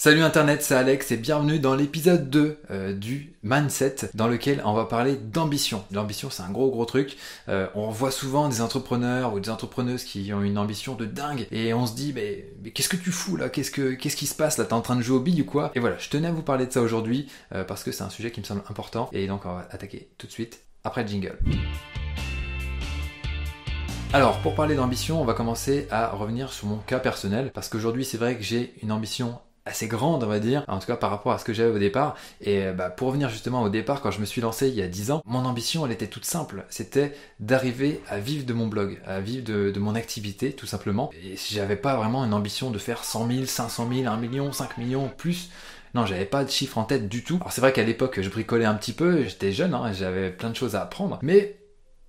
Salut Internet, c'est Alex et bienvenue dans l'épisode 2 euh, du Mindset dans lequel on va parler d'ambition. L'ambition c'est un gros gros truc. Euh, on voit souvent des entrepreneurs ou des entrepreneuses qui ont une ambition de dingue et on se dit mais, qu'est-ce que tu fous là? Qu'est-ce que qu'est-ce qui se passe là? T'es en train de jouer au billes ou quoi? Et voilà, je tenais à vous parler de ça aujourd'hui euh, parce que c'est un sujet qui me semble important et donc on va attaquer tout de suite après le jingle. Alors, pour parler d'ambition, on va commencer à revenir sur mon cas personnel, parce qu'aujourd'hui, c'est vrai que j'ai une ambition assez grande, on va dire, en tout cas par rapport à ce que j'avais au départ. Et euh, bah, pour revenir justement au départ, quand je me suis lancé il y a 10 ans, mon ambition, elle était toute simple. C'était d'arriver à vivre de mon blog, à vivre de, mon activité, tout simplement. Et j'avais pas vraiment une ambition de faire 100 000, 500 000, 1 million, 5 millions, plus. Non, j'avais pas de chiffre en tête du tout. Alors c'est vrai qu'à l'époque, je bricolais un petit peu, j'étais jeune, hein, j'avais plein de choses à apprendre. Mais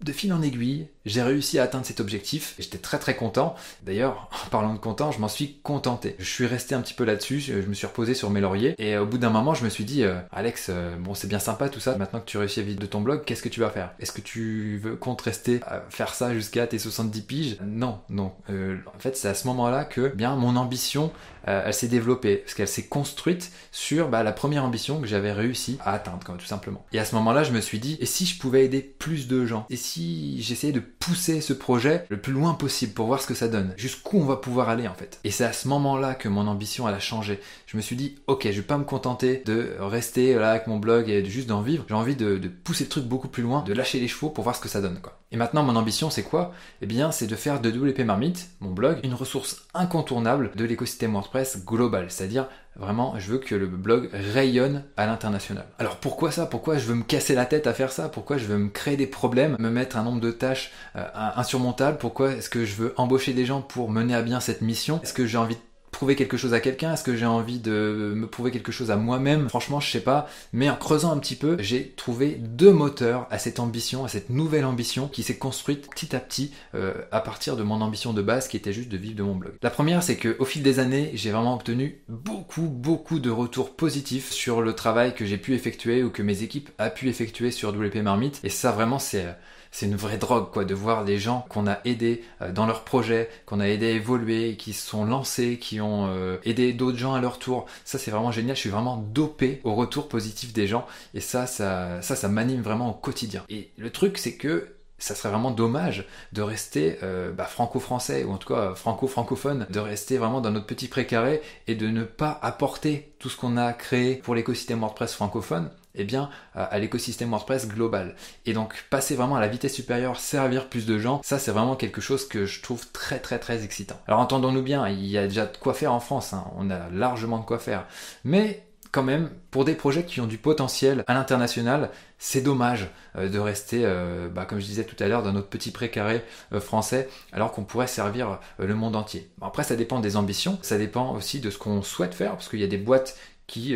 de fil en aiguille, j'ai réussi à atteindre cet objectif. J'étais très très content. D'ailleurs, en parlant de content, je m'en suis contenté. Je suis resté un petit peu là-dessus, je me suis reposé sur mes lauriers. Et au bout d'un moment, je me suis dit, euh, Alex, euh, bon, c'est bien sympa tout ça. Maintenant que tu réussis à vivre de ton blog, qu'est-ce que tu vas faire? Est-ce que tu veux compte rester à faire ça jusqu'à tes 70 piges? Non, non. Euh, en fait, c'est à ce moment-là que bien mon ambition, elle s'est développée parce qu'elle s'est construite sur bah, la première ambition que j'avais réussi à atteindre, tout simplement. Et à ce moment-là, je me suis dit, et si je pouvais aider plus de gens? Et si j'essayais de pousser ce projet le plus loin possible pour voir ce que ça donne, jusqu'où on va pouvoir aller en fait. Et c'est à ce moment-là que mon ambition a changé. Je me suis dit, ok, je vais pas me contenter de rester là avec mon blog et juste d'en vivre. J'ai envie de, pousser le truc beaucoup plus loin, de lâcher les chevaux pour voir ce que ça donne quoi. Et maintenant mon ambition c'est quoi? Eh bien c'est de faire de WP Marmite, mon blog, une ressource incontournable de l'écosystème WordPress global, c'est-à-dire Vraiment, je veux que le blog rayonne à l'international. Alors pourquoi ça? Pourquoi je veux me casser la tête à faire ça? Pourquoi je veux me créer des problèmes, me mettre un nombre de tâches euh, insurmontables? Pourquoi est-ce que je veux embaucher des gens pour mener à bien cette mission? Est-ce que j'ai envie de quelque chose à quelqu'un? Est-ce que j'ai envie de me prouver quelque chose à moi-même? Franchement, je sais pas. Mais en creusant un petit peu, j'ai trouvé deux moteurs à cette ambition, à cette nouvelle ambition qui s'est construite petit à petit euh, à partir de mon ambition de base qui était juste de vivre de mon blog. La première, c'est que au fil des années, j'ai vraiment obtenu beaucoup, beaucoup de retours positifs sur le travail que j'ai pu effectuer ou que mes équipes a pu effectuer sur WP Marmite. Et ça, vraiment, c'est c'est une vraie drogue quoi de voir des gens qu'on a aidés euh, dans leur projet, qu'on a aidé à évoluer, qui se sont lancés, qui ont euh, aidé d'autres gens à leur tour. Ça c'est vraiment génial, je suis vraiment dopé au retour positif des gens et ça ça ça, ça m'anime vraiment au quotidien. Et le truc c'est que ça serait vraiment dommage de rester euh, bah, franco-français ou en tout cas franco-francophone, de rester vraiment dans notre petit précaré et de ne pas apporter tout ce qu'on a créé pour l'écosystème WordPress francophone eh bien, à l'écosystème WordPress global. Et donc, passer vraiment à la vitesse supérieure, servir plus de gens, ça c'est vraiment quelque chose que je trouve très très très excitant. Alors entendons-nous bien, il y a déjà de quoi faire en France, hein. on a largement de quoi faire. Mais quand même, pour des projets qui ont du potentiel à l'international, c'est dommage euh, de rester, euh, bah, comme je disais tout à l'heure, dans notre petit précaré euh, français, alors qu'on pourrait servir le monde entier. après, ça dépend des ambitions, ça dépend aussi de ce qu'on souhaite faire, parce qu'il y a des boîtes qui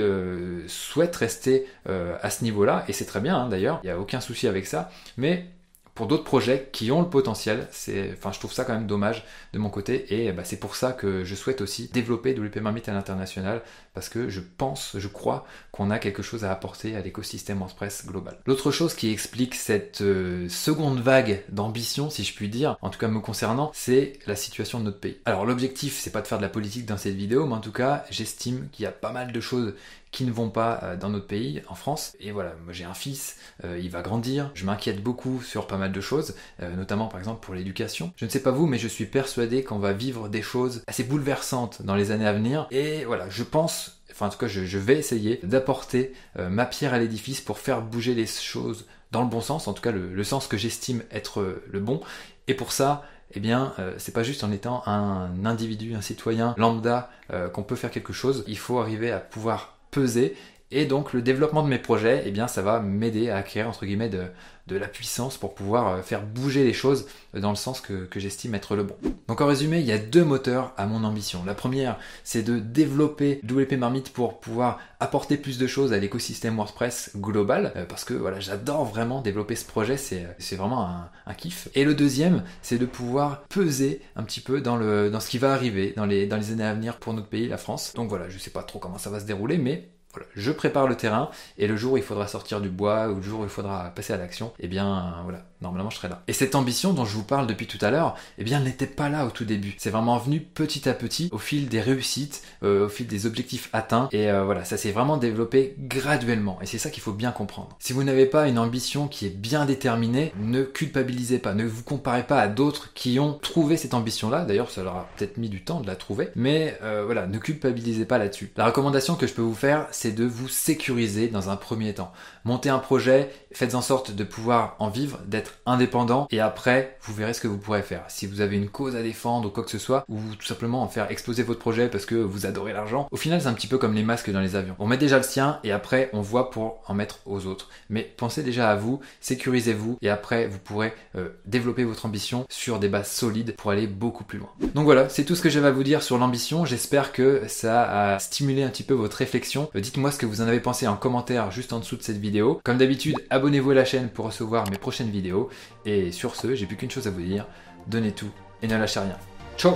souhaitent rester à ce niveau-là, et c'est très bien hein, d'ailleurs, il n'y a aucun souci avec ça, mais pour d'autres projets qui ont le potentiel. Enfin, je trouve ça quand même dommage de mon côté et bah, c'est pour ça que je souhaite aussi développer WP Marmite à l'international parce que je pense, je crois qu'on a quelque chose à apporter à l'écosystème WordPress global. L'autre chose qui explique cette euh, seconde vague d'ambition, si je puis dire, en tout cas me concernant, c'est la situation de notre pays. Alors l'objectif, c'est pas de faire de la politique dans cette vidéo, mais en tout cas, j'estime qu'il y a pas mal de choses qui ne vont pas euh, dans notre pays, en France. Et voilà, moi j'ai un fils, euh, il va grandir, je m'inquiète beaucoup sur pas mal de choses, euh, notamment par exemple pour l'éducation. Je ne sais pas vous, mais je suis persuadé qu'on va vivre des choses assez bouleversantes dans les années à venir. Et voilà, je pense enfin en tout cas je, vais essayer d'apporter ma pierre à l'édifice pour faire bouger les choses dans le bon sens, en tout cas le, sens que j'estime être le bon. Et pour ça, eh bien, c'est pas juste en étant un individu, un citoyen lambda qu'on peut faire quelque chose. Il faut arriver à pouvoir peser. Et donc le développement de mes projets, eh bien ça va m'aider à acquérir entre guillemets de, de la puissance pour pouvoir euh, faire bouger les choses dans le sens que, j'estime être le bon. Donc en résumé, il y a deux moteurs à mon ambition. La première, c'est de développer WP Marmite pour pouvoir apporter plus de choses à l'écosystème WordPress global, euh, parce que voilà, j'adore vraiment développer ce projet, c'est, vraiment un, kiff. Et le deuxième, c'est de pouvoir peser un petit peu dans, le, dans ce qui va arriver dans les, dans les années à venir pour notre pays, la France. Donc voilà, je sais pas trop comment ça va se dérouler, mais voilà, je prépare le terrain et le jour où il faudra sortir du bois ou le jour où il faudra passer à l'action, eh bien voilà, normalement je serai là. Et cette ambition dont je vous parle depuis tout à l'heure, eh bien elle n'était pas là au tout début. C'est vraiment venu petit à petit au fil des réussites, euh, au fil des objectifs atteints et euh, voilà, ça s'est vraiment développé graduellement et c'est ça qu'il faut bien comprendre. Si vous n'avez pas une ambition qui est bien déterminée, ne culpabilisez pas, ne vous comparez pas à d'autres qui ont trouvé cette ambition-là. D'ailleurs, ça leur a peut-être mis du temps de la trouver, mais euh, voilà, ne culpabilisez pas là-dessus. La recommandation que je peux vous faire, de vous sécuriser dans un premier temps. Montez un projet, faites en sorte de pouvoir en vivre, d'être indépendant, et après, vous verrez ce que vous pourrez faire. Si vous avez une cause à défendre ou quoi que ce soit, ou tout simplement en faire exploser votre projet parce que vous adorez l'argent, au final, c'est un petit peu comme les masques dans les avions. On met déjà le sien, et après, on voit pour en mettre aux autres. Mais pensez déjà à vous, sécurisez-vous, et après, vous pourrez euh, développer votre ambition sur des bases solides pour aller beaucoup plus loin. Donc voilà, c'est tout ce que j'avais à vous dire sur l'ambition. J'espère que ça a stimulé un petit peu votre réflexion. Euh, dites-moi ce que vous en avez pensé en commentaire juste en dessous de cette vidéo. Comme d'habitude, abonnez-vous à la chaîne pour recevoir mes prochaines vidéos. Et sur ce, j'ai plus qu'une chose à vous dire, donnez tout et ne lâchez rien. Ciao